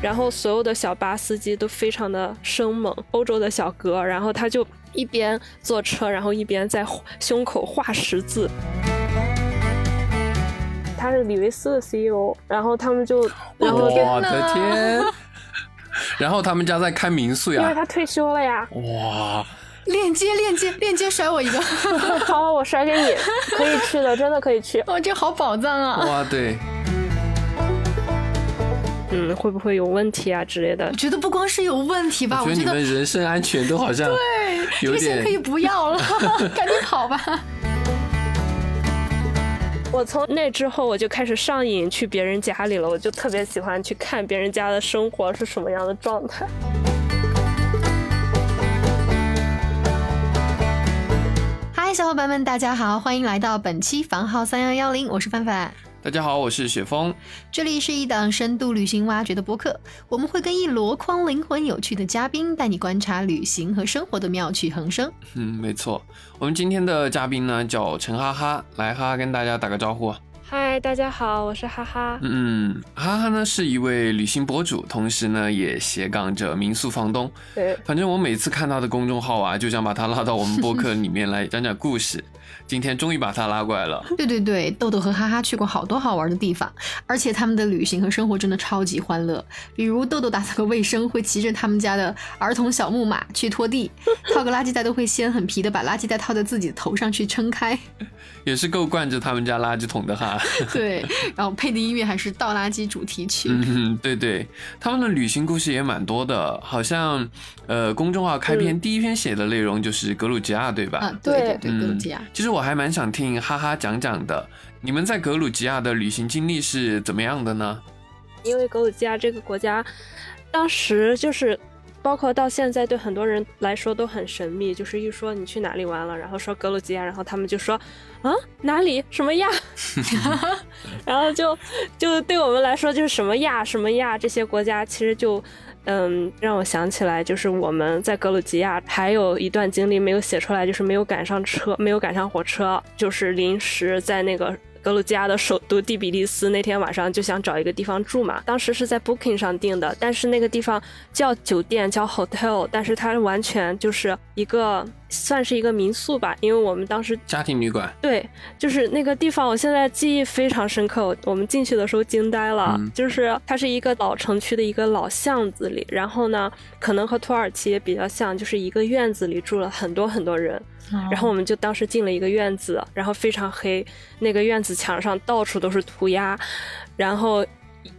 然后所有的小巴司机都非常的生猛，欧洲的小哥，然后他就一边坐车，然后一边在胸口画十字。他是李维斯的 CEO，然后他们就，然后我的天，然后他们家在开民宿呀，因为他退休了呀。哇，链接链接链接，甩我一个，好，我甩给你，可以去的，真的可以去。哇，这好宝藏啊！哇，对。嗯，会不会有问题啊之类的？我觉得不光是有问题吧，我觉得你们人身安全都好像对，这些可以不要了，赶紧跑吧。我从那之后我就开始上瘾去别人家里了，我就特别喜欢去看别人家的生活是什么样的状态。嗨，小伙伴们，大家好，欢迎来到本期房号三幺幺零，我是范范。大家好，我是雪峰。这里是一档深度旅行挖掘的播客，我们会跟一箩筐灵魂有趣的嘉宾，带你观察旅行和生活的妙趣横生。嗯，没错。我们今天的嘉宾呢叫陈哈哈，来哈哈跟大家打个招呼。嗨，大家好，我是哈哈。嗯，哈哈呢是一位旅行博主，同时呢也斜杠着民宿房东。对，反正我每次看他的公众号啊，就想把他拉到我们播客里面来讲讲故事。今天终于把他拉过来了。对对对，豆豆和哈哈去过好多好玩的地方，而且他们的旅行和生活真的超级欢乐。比如豆豆打扫个卫生，会骑着他们家的儿童小木马去拖地；套个垃圾袋都会先很皮的把垃圾袋套在自己的头上去撑开。也是够惯着他们家垃圾桶的哈。对，然后配的音乐还是倒垃圾主题曲。嗯，对对，他们的旅行故事也蛮多的，好像呃，公众号开篇第一篇写的内容就是格鲁吉亚，对吧？啊，对对对，格鲁吉亚。其实我。我还蛮想听哈哈讲讲的，你们在格鲁吉亚的旅行经历是怎么样的呢？因为格鲁吉亚这个国家，当时就是包括到现在对很多人来说都很神秘，就是一说你去哪里玩了，然后说格鲁吉亚，然后他们就说啊哪里什么亚，然后就就对我们来说就是什么亚什么亚这些国家其实就。嗯，让我想起来，就是我们在格鲁吉亚还有一段经历没有写出来，就是没有赶上车，没有赶上火车，就是临时在那个。格鲁吉亚的首都第比利斯那天晚上就想找一个地方住嘛，当时是在 Booking 上订的，但是那个地方叫酒店叫 Hotel，但是它完全就是一个算是一个民宿吧，因为我们当时家庭旅馆，对，就是那个地方，我现在记忆非常深刻，我们进去的时候惊呆了，就是它是一个老城区的一个老巷子里，然后呢，可能和土耳其也比较像，就是一个院子里住了很多很多人。然后我们就当时进了一个院子，然后非常黑，那个院子墙上到处都是涂鸦，然后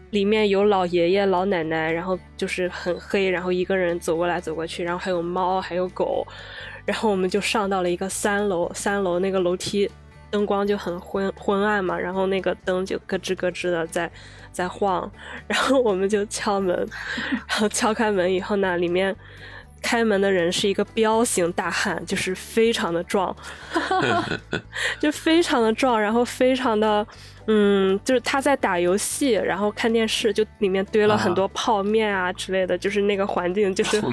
里面有老爷爷老奶奶，然后就是很黑，然后一个人走过来走过去，然后还有猫还有狗，然后我们就上到了一个三楼，三楼那个楼梯灯光就很昏昏暗嘛，然后那个灯就咯吱咯吱的在在晃，然后我们就敲门，然后敲开门以后呢，里面。开门的人是一个彪形大汉，就是非常的壮，就非常的壮，然后非常的，嗯，就是他在打游戏，然后看电视，就里面堆了很多泡面啊之类的，就是那个环境就是。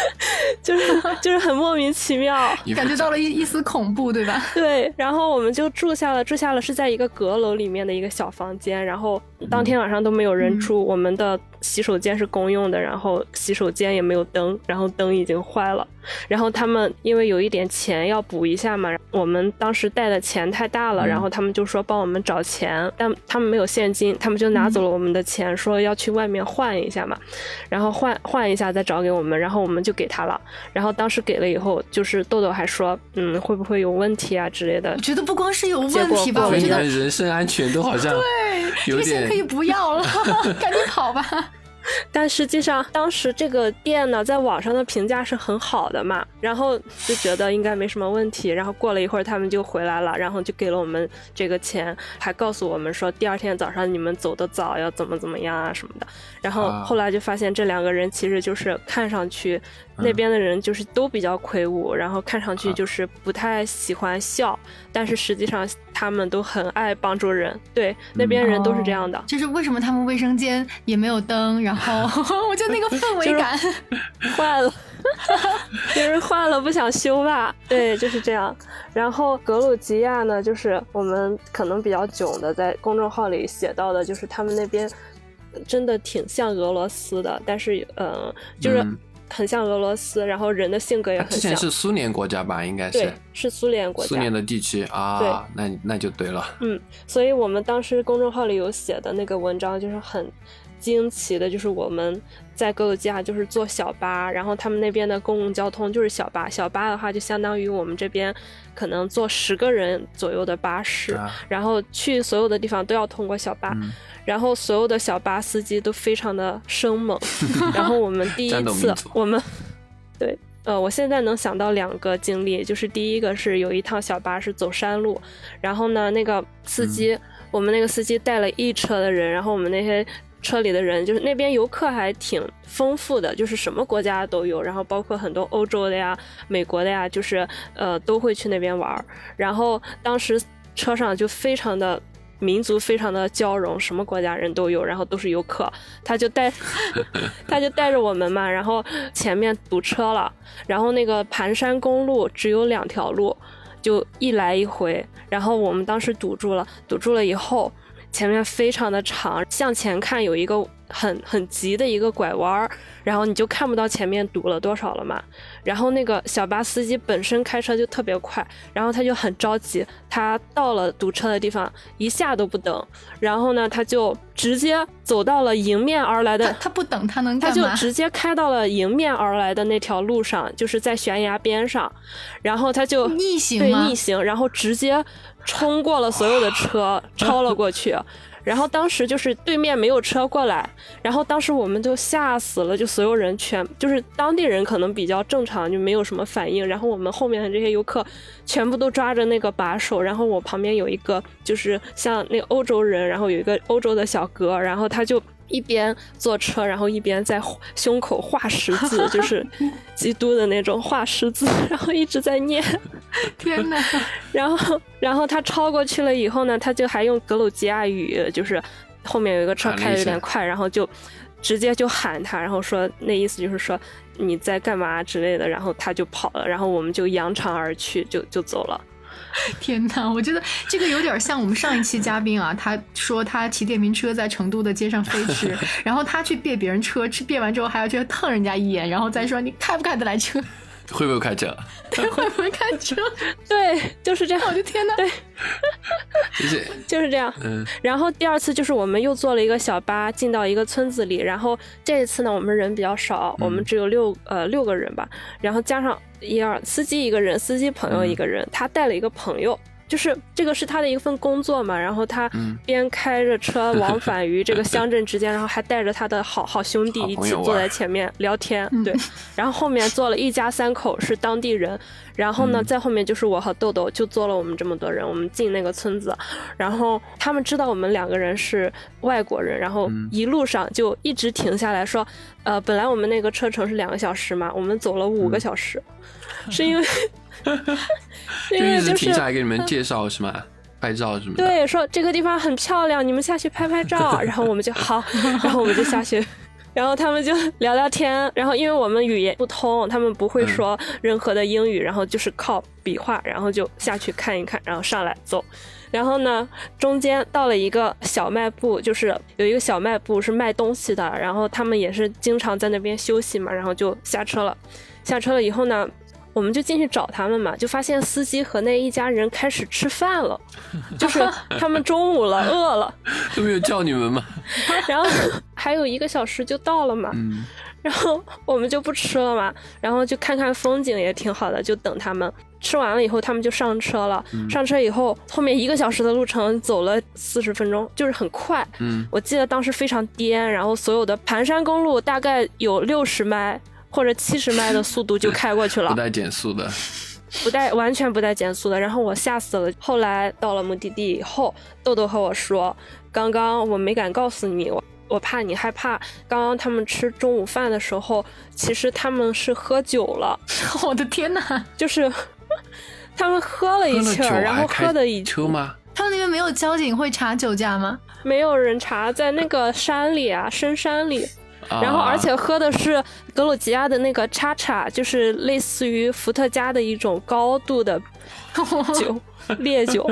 就是就是很莫名其妙，感觉到了一一丝恐怖，对吧？对，然后我们就住下了，住下了是在一个阁楼里面的一个小房间，然后当天晚上都没有人住，我们的洗手间是公用的，然后洗手间也没有灯，然后灯已经坏了。然后他们因为有一点钱要补一下嘛，我们当时带的钱太大了，然后他们就说帮我们找钱，但他们没有现金，他们就拿走了我们的钱，说要去外面换一下嘛，然后换换一下再找给我们，然后我们就给他了。然后当时给了以后，就是豆豆还说，嗯，会不会有问题啊之类的？我觉得不光是有问题吧，我觉得人身安全都好像对，有点可以不要了，赶紧跑吧。但实际上，当时这个店呢，在网上的评价是很好的嘛，然后就觉得应该没什么问题。然后过了一会儿，他们就回来了，然后就给了我们这个钱，还告诉我们说第二天早上你们走的早，要怎么怎么样啊什么的。然后后来就发现这两个人其实就是看上去那边的人就是都比较魁梧，然后看上去就是不太喜欢笑，但是实际上他们都很爱帮助人。对，那边人都是这样的。就是为什么他们卫生间也没有灯，然后。哦，我就那个氛围感 坏了，别人坏了不想修吧？对，就是这样。然后格鲁吉亚呢，就是我们可能比较囧的，在公众号里写到的，就是他们那边真的挺像俄罗斯的，但是呃，就是很像俄罗斯，然后人的性格也很像。之前是苏联国家吧？应该是。对，是苏联国家。苏联的地区啊，那那就对了。嗯，所以我们当时公众号里有写的那个文章就是很。惊奇的就是我们在格鲁吉亚就是坐小巴，然后他们那边的公共交通就是小巴，小巴的话就相当于我们这边可能坐十个人左右的巴士，然后去所有的地方都要通过小巴，然后所有的小巴司机都非常的生猛，然后我们第一次我们对呃我现在能想到两个经历，就是第一个是有一趟小巴是走山路，然后呢那个司机我们那个司机带了一车的人，然后我们那些。车里的人就是那边游客还挺丰富的，就是什么国家都有，然后包括很多欧洲的呀、美国的呀，就是呃都会去那边玩。然后当时车上就非常的民族非常的交融，什么国家人都有，然后都是游客。他就带 他就带着我们嘛，然后前面堵车了，然后那个盘山公路只有两条路，就一来一回，然后我们当时堵住了，堵住了以后。前面非常的长，向前看有一个很很急的一个拐弯儿，然后你就看不到前面堵了多少了嘛。然后那个小巴司机本身开车就特别快，然后他就很着急，他到了堵车的地方一下都不等，然后呢他就直接走到了迎面而来的，他不等他能他就直接开到了迎面而来的那条路上，就是在悬崖边上，然后他就逆行对逆行，然后直接。冲过了所有的车，超了过去，然后当时就是对面没有车过来，然后当时我们就吓死了，就所有人全就是当地人可能比较正常，就没有什么反应，然后我们后面的这些游客全部都抓着那个把手，然后我旁边有一个就是像那个欧洲人，然后有一个欧洲的小哥，然后他就。一边坐车，然后一边在胸口画十字，就是 基督的那种画十字，然后一直在念。天哪！然后，然后他超过去了以后呢，他就还用格鲁吉亚语，就是后面有一个车开的有点快，然后就直接就喊他，然后说那意思就是说你在干嘛之类的，然后他就跑了，然后我们就扬长而去，就就走了。天哪，我觉得这个有点像我们上一期嘉宾啊，他说他骑电瓶车在成都的街上飞驰，然后他去别别人车，别完之后还要去蹭人家一眼，然后再说你开不开得来车。会不会开车？对，会不会开车？对，就是这样。我的天哪！对，就是这样。嗯。然后第二次就是我们又坐了一个小巴进到一个村子里，然后这一次呢，我们人比较少，我们只有六呃六个人吧，然后加上一二司机一个人，司机朋友一个人，他带了一个朋友。就是这个是他的一份工作嘛，然后他边开着车往 返于这个乡镇之间，然后还带着他的好好兄弟一起坐在前面聊天，对，然后后面坐了一家三口是当地人，然后呢在后面就是我和豆豆就坐了我们这么多人，我们进那个村子，然后他们知道我们两个人是外国人，然后一路上就一直停下来说，呃，本来我们那个车程是两个小时嘛，我们走了五个小时，是因为。就一直停下来给你们介绍是吗？拍照什么的。对，说这个地方很漂亮，你们下去拍拍照。然后我们就好，然后我们就下去，然后他们就聊聊天。然后因为我们语言不通，他们不会说任何的英语，然后就是靠比划，然后就下去看一看，然后上来走。然后呢，中间到了一个小卖部，就是有一个小卖部是卖东西的，然后他们也是经常在那边休息嘛，然后就下车了。下车了以后呢？我们就进去找他们嘛，就发现司机和那一家人开始吃饭了，就是他们中午了，饿了，都没有叫你们嘛？然后还有一个小时就到了嘛，然后我们就不吃了嘛，然后就看看风景也挺好的，就等他们吃完了以后，他们就上车了。上车以后，后面一个小时的路程走了四十分钟，就是很快。嗯，我记得当时非常颠，然后所有的盘山公路大概有六十迈。或者七十迈的速度就开过去了，不带减速的，不带完全不带减速的。然后我吓死了。后来到了目的地以后，豆豆和我说：“刚刚我没敢告诉你，我我怕你害怕。刚刚他们吃中午饭的时候，其实他们是喝酒了。我的天哪！就是他们喝了一气儿，然后喝的一车吗？他们那边没有交警会查酒驾吗？没有人查，在那个山里啊，深山里。”然后，而且喝的是格鲁吉亚的那个叉叉，就是类似于伏特加的一种高度的 酒，烈酒。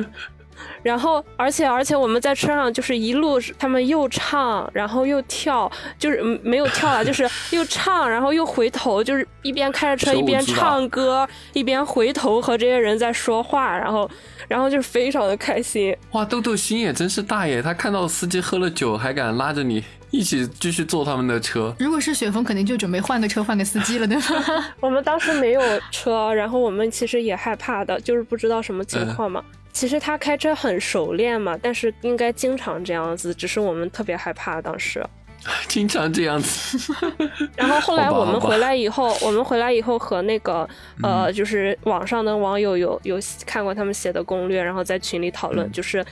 然后，而且而且我们在车上就是一路，他们又唱，然后又跳，就是没有跳啊，就是又唱，然后又回头，就是一边开着车一边唱歌，一边回头和这些人在说话，然后，然后就是非常的开心。哇，豆豆心也真是大耶！他看到司机喝了酒还敢拉着你一起继续坐他们的车。如果是雪峰，肯定就准备换个车换个司机了，对吧？我们当时没有车，然后我们其实也害怕的，就是不知道什么情况嘛。其实他开车很熟练嘛，但是应该经常这样子，只是我们特别害怕当时。经常这样子。然后后来我们回来以后，我们回来以后和那个呃，就是网上的网友有有看过他们写的攻略，然后在群里讨论，就是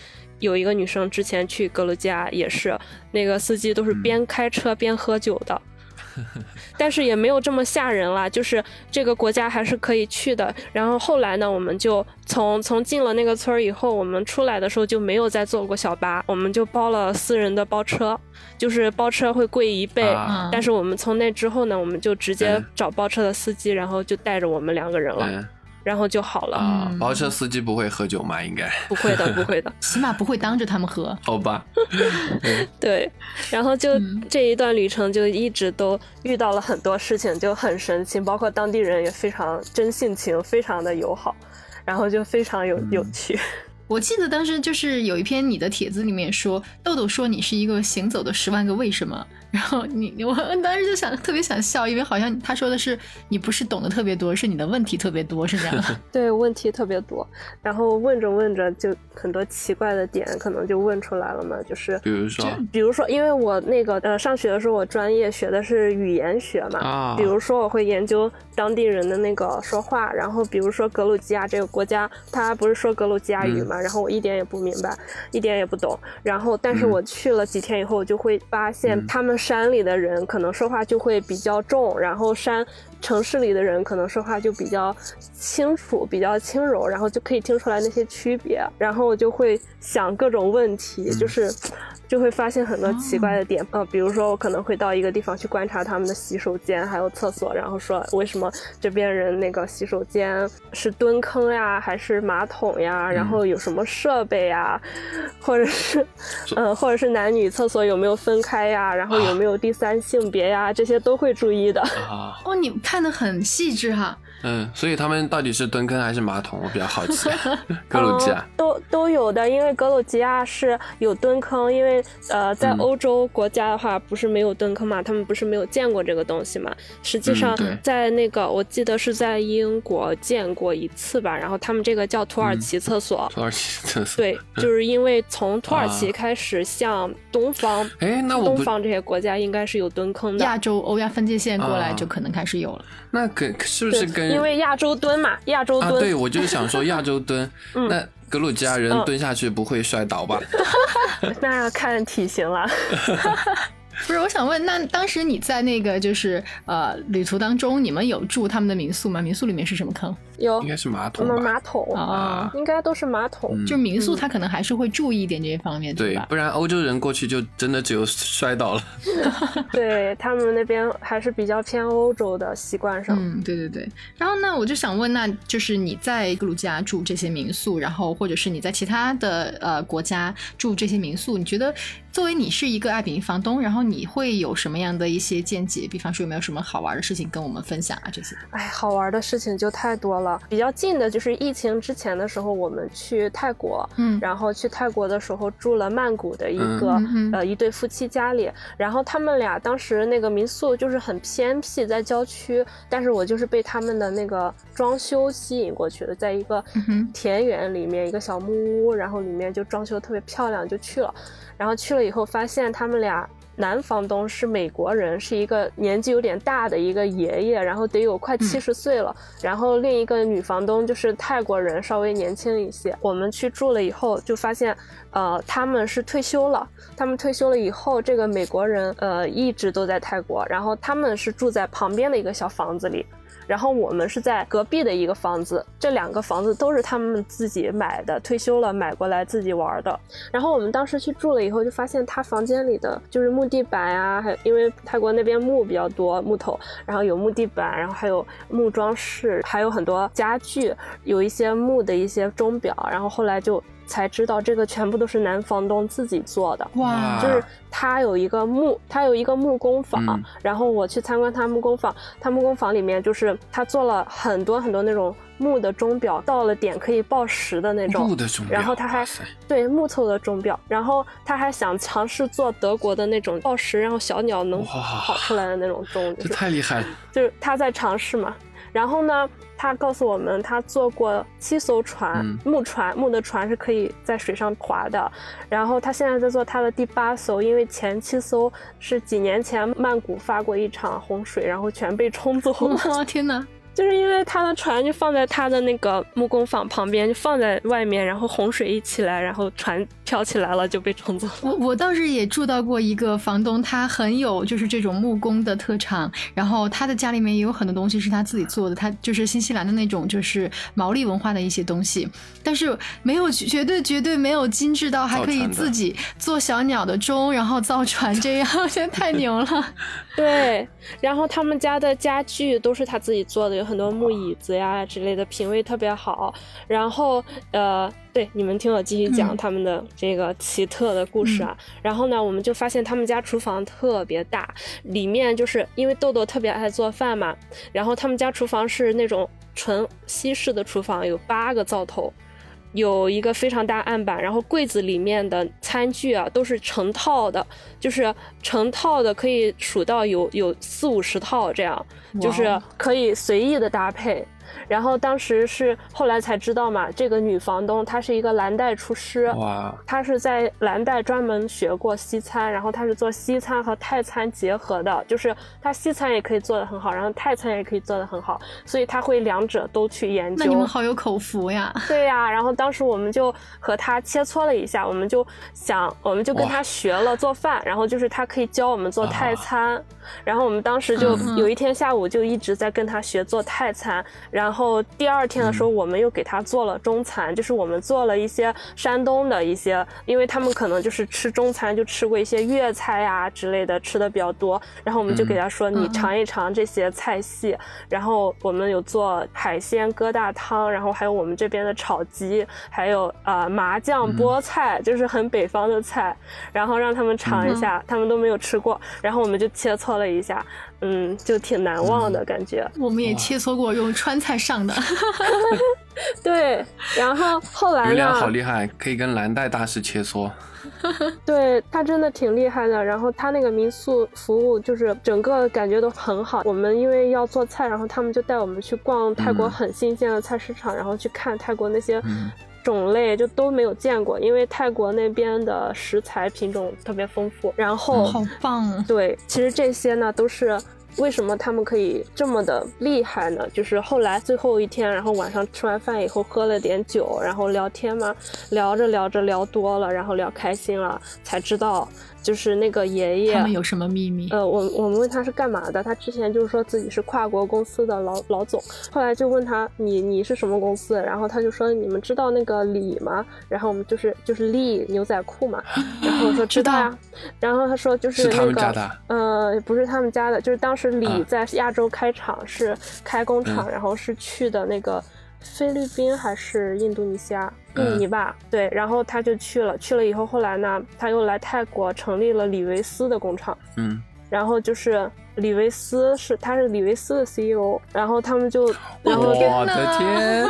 有一个女生之前去格鲁吉亚也是，那个司机都是边开车边喝酒的。但是也没有这么吓人了，就是这个国家还是可以去的。然后后来呢，我们就从从进了那个村儿以后，我们出来的时候就没有再坐过小巴，我们就包了私人的包车，就是包车会贵一倍。但是我们从那之后呢，我们就直接找包车的司机，然后就带着我们两个人了。然后就好了啊！包车司机不会喝酒吗？应该不会的，不会的，起码不会当着他们喝。好 吧。对，然后就这一段旅程就一直都遇到了很多事情，就很神奇，包括当地人也非常真性情，非常的友好，然后就非常有有趣。我记得当时就是有一篇你的帖子里面说，豆豆说你是一个行走的十万个为什么。然后你我当时就想特别想笑，因为好像他说的是你不是懂得特别多，是你的问题特别多，是这样。对，问题特别多，然后问着问着就很多奇怪的点可能就问出来了嘛，就是比如说，比如说，因为我那个呃上学的时候我专业学的是语言学嘛，啊，比如说我会研究当地人的那个说话，然后比如说格鲁吉亚这个国家，他不是说格鲁吉亚语嘛，然后我一点也不明白，一点也不懂，然后但是我去了几天以后，我就会发现他们。山里的人可能说话就会比较重，然后山城市里的人可能说话就比较清楚、比较轻柔，然后就可以听出来那些区别。然后我就会想各种问题，就是。就会发现很多奇怪的点，呃，比如说我可能会到一个地方去观察他们的洗手间还有厕所，然后说为什么这边人那个洗手间是蹲坑呀，还是马桶呀？然后有什么设备呀，或者是，嗯，或者是男女厕所有没有分开呀？然后有没有第三性别呀？这些都会注意的。哦，你看得很细致哈。嗯，所以他们到底是蹲坑还是马桶？我比较好奇。格鲁吉亚都都有的，因为格鲁吉亚是有蹲坑，因为呃，在欧洲国家的话不是没有蹲坑嘛，他们不是没有见过这个东西嘛。实际上，在那个我记得是在英国见过一次吧，然后他们这个叫土耳其厕所。土耳其厕所。对，就是因为从土耳其开始向东方，哎，那东方这些国家应该是有蹲坑的。亚洲欧亚分界线过来就可能开始有了。那跟是不是跟？因为亚洲蹲嘛，亚洲蹲。对，我就是想说亚洲蹲。那格鲁吉亚人蹲下去不会摔倒吧？那要看体型了。不是，我想问，那当时你在那个就是呃旅途当中，你们有住他们的民宿吗？民宿里面是什么坑？有，应该是马桶。马桶啊，应该都是马桶。就民宿，他可能还是会注意一点这些方面，对吧？不然欧洲人过去就真的只有摔倒了。对他们那边还是比较偏欧洲的习惯上。嗯，对对对。然后那我就想问，那就是你在格鲁吉亚住这些民宿，然后或者是你在其他的呃国家住这些民宿，你觉得？作为你是一个爱彼迎房东，然后你会有什么样的一些见解？比方说有没有什么好玩的事情跟我们分享啊？这些，哎，好玩的事情就太多了。比较近的就是疫情之前的时候，我们去泰国，嗯，然后去泰国的时候住了曼谷的一个呃一对夫妻家里，然后他们俩当时那个民宿就是很偏僻，在郊区，但是我就是被他们的那个装修吸引过去的，在一个田园里面一个小木屋，然后里面就装修特别漂亮，就去了。然后去了以后，发现他们俩男房东是美国人，是一个年纪有点大的一个爷爷，然后得有快七十岁了。然后另一个女房东就是泰国人，稍微年轻一些。我们去住了以后，就发现，呃，他们是退休了。他们退休了以后，这个美国人呃一直都在泰国，然后他们是住在旁边的一个小房子里。然后我们是在隔壁的一个房子，这两个房子都是他们自己买的，退休了买过来自己玩的。然后我们当时去住了以后，就发现他房间里的就是木地板啊，还因为泰国那边木比较多，木头，然后有木地板，然后还有木装饰，还有很多家具，有一些木的一些钟表。然后后来就才知道这个全部都是男房东自己做的。哇，就是他有一个木，他有一个木工坊，嗯。然后我去参观他木工坊，他木工坊里面就是他做了很多很多那种木的钟表，到了点可以报时的那种木的钟。表，然后他还对木头的钟表，然后他还想尝试做德国的那种报时，然后小鸟能跑出来的那种钟，就这太厉害了，就是他在尝试嘛。然后呢，他告诉我们，他坐过七艘船，嗯木船，木的船是可以在水上划的。然后他现在在做他的第八艘，因为前七艘是几年前曼谷发过一场洪水，然后全被冲走了。哇，天哪！就是因为他的船就放在他的那个木工坊旁边，就放在外面，然后洪水一起来，然后船飘起来了，就被冲走了。我我倒是也住到过一个房东，他很有就是这种木工的特长，然后他的家里面也有很多东西是他自己做的，他就是新西兰的那种就是毛利文化的一些东西，但是没有绝对绝对没有精致到还可以自己做小鸟的钟，然后造船这样，我觉得太牛了。对，然后他们家的家具都是他自己做的，有很多木椅子呀之类的，品味特别好。然后呃，对，你们听我继续讲嗯他们的这个奇特的故事啊。然后呢，我们就发现他们家厨房特别大，里面就是因为豆豆特别爱做饭嘛，然后他们家厨房是那种纯西式的厨房，有八个灶头。有一个非常大案板，然后柜子里面的餐具啊都是成套的，就是成套的可以数到有有四五十套这样，就是可以随意的搭配。然后当时是后来才知道嘛，这个女房东她是一个蓝带厨师，哇，她是在蓝带专门学过西餐，然后她是做西餐和泰餐结合的，就是她西餐也可以做得很好，然后泰餐也可以做得很好，所以她会两者都去研究。那你们好有口福呀！对呀、然后当时我们就和她切磋了一下，我们就想，我们就跟她学了做饭，然后就是她可以教我们做泰餐，然后我们当时就嗯。有一天下午就一直在跟她学做泰餐，然后第二天的时候我们又给他做了中餐，就是我们做了一些山东的一些，因为他们可能就是吃中餐就吃过一些粤菜呀、之类的，吃的比较多，然后我们就给他说、你尝一尝这些菜系，然后我们有做海鲜疙瘩汤，然后还有我们这边的炒鸡，还有呃麻酱菠菜，就是很北方的菜，然后让他们尝一下，他们都没有吃过，然后我们就切磋了一下，嗯，就挺难忘的感觉。我们也切磋过用川菜上的，对，然后后来余良好？厉害，可以跟蓝带大师切磋。对他真的挺厉害的，然后他那个民宿服务就是整个感觉都很好。我们因为要做菜，然后他们就带我们去逛泰国嗯很新鲜的菜市场，然后去看泰国那些嗯种类就都没有见过，因为泰国那边的食材品种特别丰富。然后，好棒！啊对，其实这些呢都是。为什么他们可以这么的厉害呢？就是后来最后一天，然后晚上吃完饭以后喝了点酒，然后聊天嘛，聊着聊着聊多了，然后聊开心了，才知道就是那个爷爷。他们有什么秘密？呃，我我们问他是干嘛的，他之前就是说自己是跨国公司的老老总，后来就问他你你是什么公司，然后他就说你们知道那个李吗？然后我们就是就是利牛仔裤嘛，然后我说知道呀，然后他说就是是那个他们家的？啊呃不是他们家的，就是当时李啊。在亚洲开厂是开工厂，嗯。然后是去的那个菲律宾还是印度尼西亚？印嗯尼吧，对，然后他就去了，去了以后，后来呢，他又来泰国成立了李维斯的工厂，嗯，然后就是李维斯是他是李维斯的 CEO，然后他们就，然后我的天！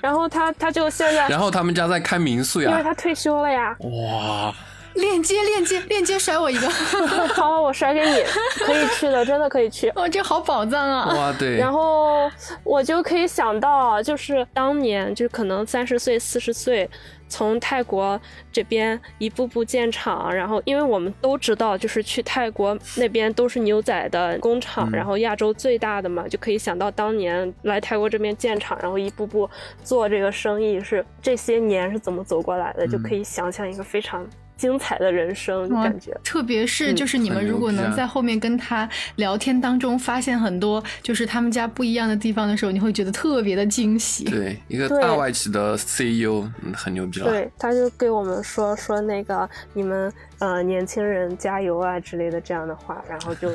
然后他他就现在，然后他们家在开民宿呀，因为他退休了呀，哇，链接链接链接，甩我一个！好，我甩给你，可以去的，真的可以去。哦，这好宝藏啊！哇，对，然后我就可以想到，就是当年就可能三十岁、四十岁，从泰国这边一步步建厂，然后因为我们都知道，就是去泰国那边都是牛仔的工厂，嗯然后亚洲最大的嘛，就可以想到当年来泰国这边建厂，然后一步步做这个生意是这些年是怎么走过来的，就可以想象一个非常。精彩的人生感觉。特别是就是你们如果能在后面跟他聊天当中发现很多就是他们家不一样的地方的时候，你会觉得特别的惊喜。对，一个大外企的 CEO 很牛逼了。对，他就给我们说说那个你们呃年轻人加油啊之类的这样的话，然后就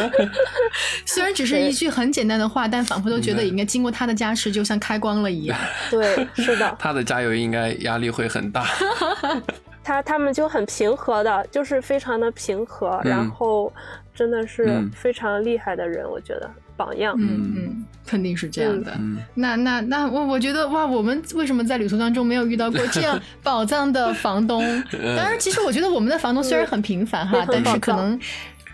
虽然只是一句很简单的话，但仿佛都觉得应该经过他的加持，就像开光了一样。对，是的。他的加油应该压力会很大。他他们就很平和的，就是非常的平和，然后真的是非常厉害的人，我觉得榜样。嗯嗯，肯定是这样的。那那那我我觉得哇，我们为什么在旅途当中没有遇到过这样 宝藏的房东？当然，其实我觉得我们的房东虽然很平凡哈，但是可能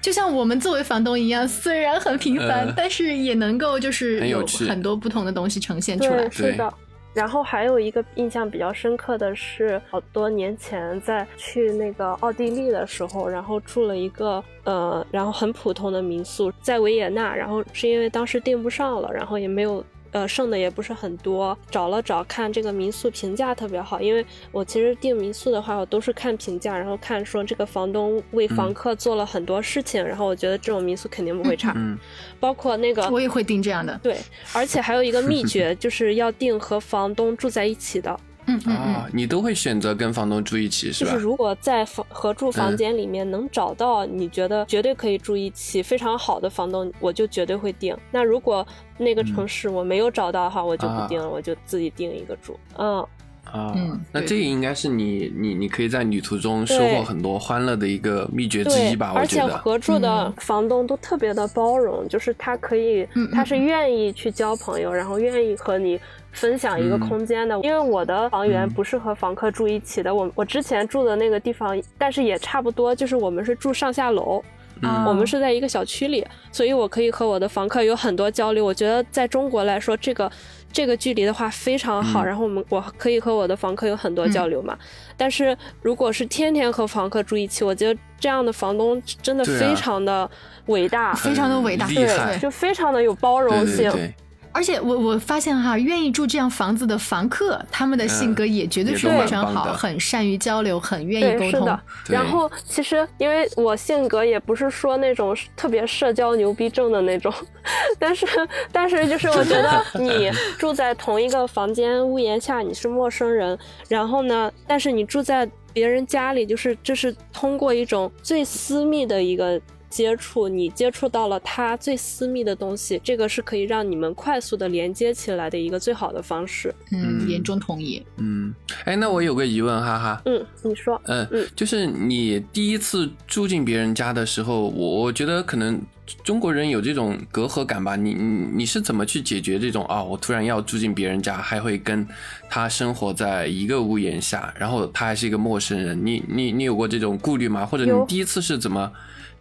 就像我们作为房东一样，虽然很平凡，但是也能够就是有很多不同的东西呈现出来。是的。然后还有一个印象比较深刻的是，好多年前在去那个奥地利的时候，然后住了一个呃，然后很普通的民宿，在维也纳，然后是因为当时订不上了，然后也没有。呃，剩的也不是很多，找了找看这个民宿评价特别好，因为我其实订民宿的话，我都是看评价，然后看说这个房东为房客做了很多事情，然后我觉得这种民宿肯定不会差。嗯，包括那个我也会订这样的。对，而且还有一个秘诀，就是要订和房东住在一起的。啊，你都会选择跟房东住一起是吧？就是如果在房合住房间里面能找到你觉得绝对可以住一起非常好的房东，我就绝对会定。那如果那个城市我没有找到的话，我就不定了，我就自己定一个住。嗯啊，那这应该是你你你可以在旅途中收获很多欢乐的一个秘诀之一吧？而且合住的房东都特别的包容，就是他可以，他是愿意去交朋友，然后愿意和你。分享一个空间的，因为我的房源不是和房客住一起的。我我之前住的那个地方，但是也差不多，就是我们是住上下楼，我们是在一个小区里，所以我可以和我的房客有很多交流。我觉得在中国来说，这个这个距离的话非常好。然后我们我可以和我的房客有很多交流嘛。但是如果是天天和房客住一起，我觉得这样的房东真的非常的伟大，非常的伟大，对，就非常的有包容性。而且我我发现哈，愿意住这样房子的房客，他们的性格也绝对是非常好，很善于交流，很愿意沟通。是的。然后其实因为我性格也不是说那种特别社交牛逼症的那种，但是但是就是我觉得你住在同一个房间屋檐下，你是陌生人，然后呢，但是你住在别人家里，就是这是通过一种最私密的一个。接触你接触到了他最私密的东西，这个是可以让你们快速的连接起来的一个最好的方式。嗯，严重同意。嗯，哎，那我有个疑问，哈哈。嗯，你说。嗯嗯，就是你第一次住进别人家的时候，我我觉得可能中国人有这种隔阂感吧。你你你是怎么去解决这种啊？我突然要住进别人家，还会跟他生活在一个屋檐下，然后他还是一个陌生人，你你你有过这种顾虑吗？或者你第一次是怎么？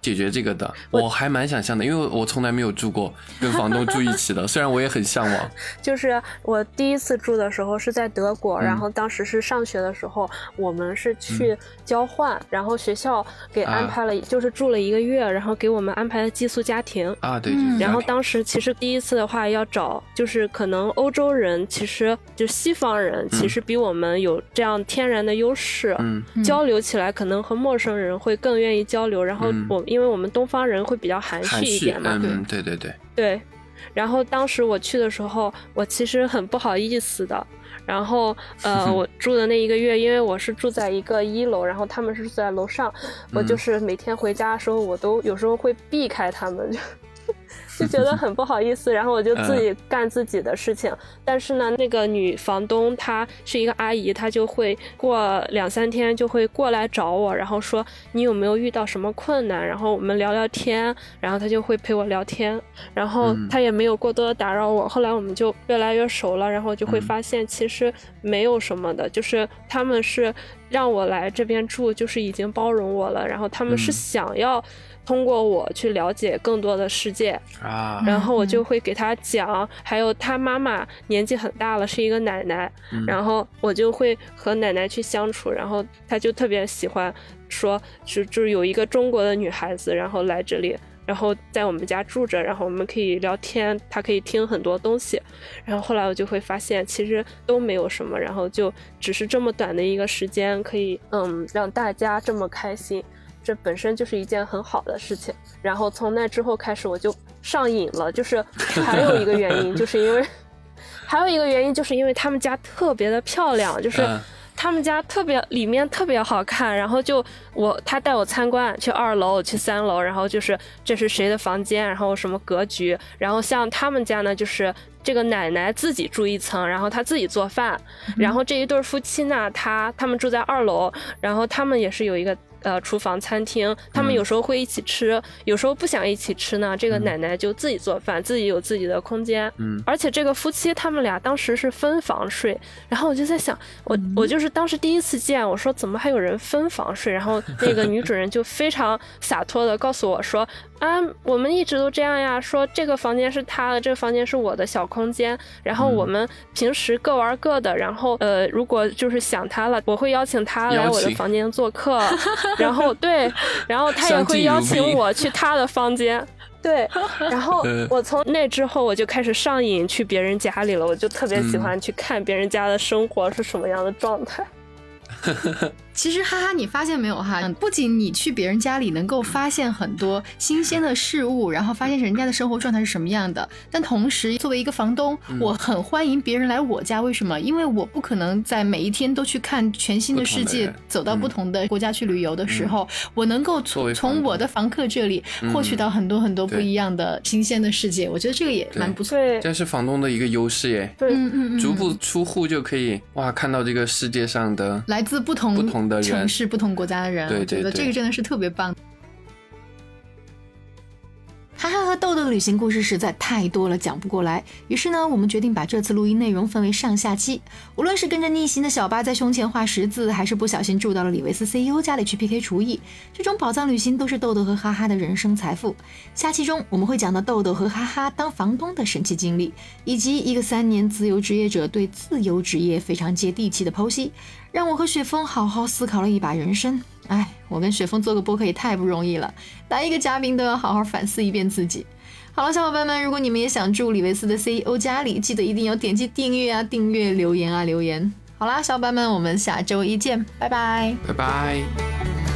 解决这个的，我还蛮想象的，因为我从来没有住过跟房东住一起的，虽然我也很向往。就是我第一次住的时候是在德国，然后当时是上学的时候，我们是去交换，然后学校给安排了，就是住了一个月，然后给我们安排了寄宿家庭。啊，对。然后当时其实第一次的话要找，就是可能欧洲人，其实就西方人，其实比我们有这样天然的优势，嗯，交流起来可能和陌生人会更愿意交流，然后我。因为我们东方人会比较含蓄一点嘛，对对对对对。然后当时我去的时候，我其实很不好意思的。然后呃，我住的那一个月，因为我是住在一个一楼，然后他们是住在楼上，我就是每天回家的时候，我都有时候会避开他们。就觉得很不好意思，然后我就自己干自己的事情。但是呢，那个女房东她是一个阿姨，她就会过两三天就会过来找我，然后说你有没有遇到什么困难，然后我们聊聊天。然后她就会陪我聊天，然后她也没有过多的打扰我。后来我们就越来越熟了，然后就会发现其实没有什么的，就是他们是让我来这边住，就是已经包容我了。然后他们是想要。通过我去了解更多的世界啊，然后我就会给他讲，还有他妈妈年纪很大了，是一个奶奶，然后我就会和奶奶去相处，然后他就特别喜欢说，就就是有一个中国的女孩子，然后来这里。然后在我们家住着，然后我们可以聊天，他可以听很多东西。然后后来我就会发现，其实都没有什么，然后就只是这么短的一个时间，可以嗯让大家这么开心，这本身就是一件很好的事情。然后从那之后开始，我就上瘾了。就是还有一个原因，就是因为还有一个原因，就是因为他们家特别的漂亮，就是。他们家特别里面特别好看，然后就我他带我参观去二楼去三楼，然后就是这是谁的房间，然后什么格局，然后像他们家呢，就是这个奶奶自己住一层，然后她自己做饭，然后这一对夫妻呢，他他们住在二楼，然后他们也是有一个。呃，厨房、餐厅，他们有时候会一起吃，有时候不想一起吃呢。这个奶奶就自己做饭，自己有自己的空间。嗯，而且这个夫妻他们俩当时是分房睡，然后我就在想，我我就是当时第一次见，我说怎么还有人分房睡？然后那个女主人就非常洒脱的告诉我说。啊，我们一直都这样呀，说这个房间是他的，这个房间是我的小空间，然后我们平时各玩各的，然后呃，如果就是想他了，我会邀请他来我的房间做客，然后对，然后他也会邀请我去他的房间，对，然后我从那之后我就开始上瘾去别人家里了，我就特别喜欢去看别人家的生活是什么样的状态。其实哈哈，你发现没有哈？不仅你去别人家里能够发现很多新鲜的事物，然后发现人家的生活状态是什么样的，但同时作为一个房东，我很欢迎别人来我家。为什么？因为我不可能在每一天都去看全新的世界，走到不同的国家去旅游的时候，我能够从从我的房客这里获取到很多很多不一样的新鲜的世界。我觉得这个也蛮不错。这是房东的一个优势耶。对，嗯嗯，逐步出户就可以哇，看到这个世界上的来自不同不同。城市不同国家的人，我觉得这个真的是特别棒。哈哈和豆豆的旅行故事实在太多了，讲不过来。于是呢，我们决定把这次录音内容分为上下期。无论是跟着逆行的小巴在胸前画十字，还是不小心住到了李维斯 CEO 家里去 PK 厨艺，这种宝藏旅行都是豆豆和哈哈的人生财富。下期中我们会讲到豆豆和哈哈当房东的神奇经历，以及一个三年自由职业者对自由职业非常接地气的剖析，让我和雪峰好好思考了一把人生。哎，我跟雪峰做个播客也太不容易了，来一个嘉宾都要好好反思一遍自己。好了，小伙伴们，如果你们也想住李维斯的 CEO 家里，记得一定要点击订阅啊，订阅留言啊，留言。好啦，小伙伴们，我们下周一见，拜拜，拜拜。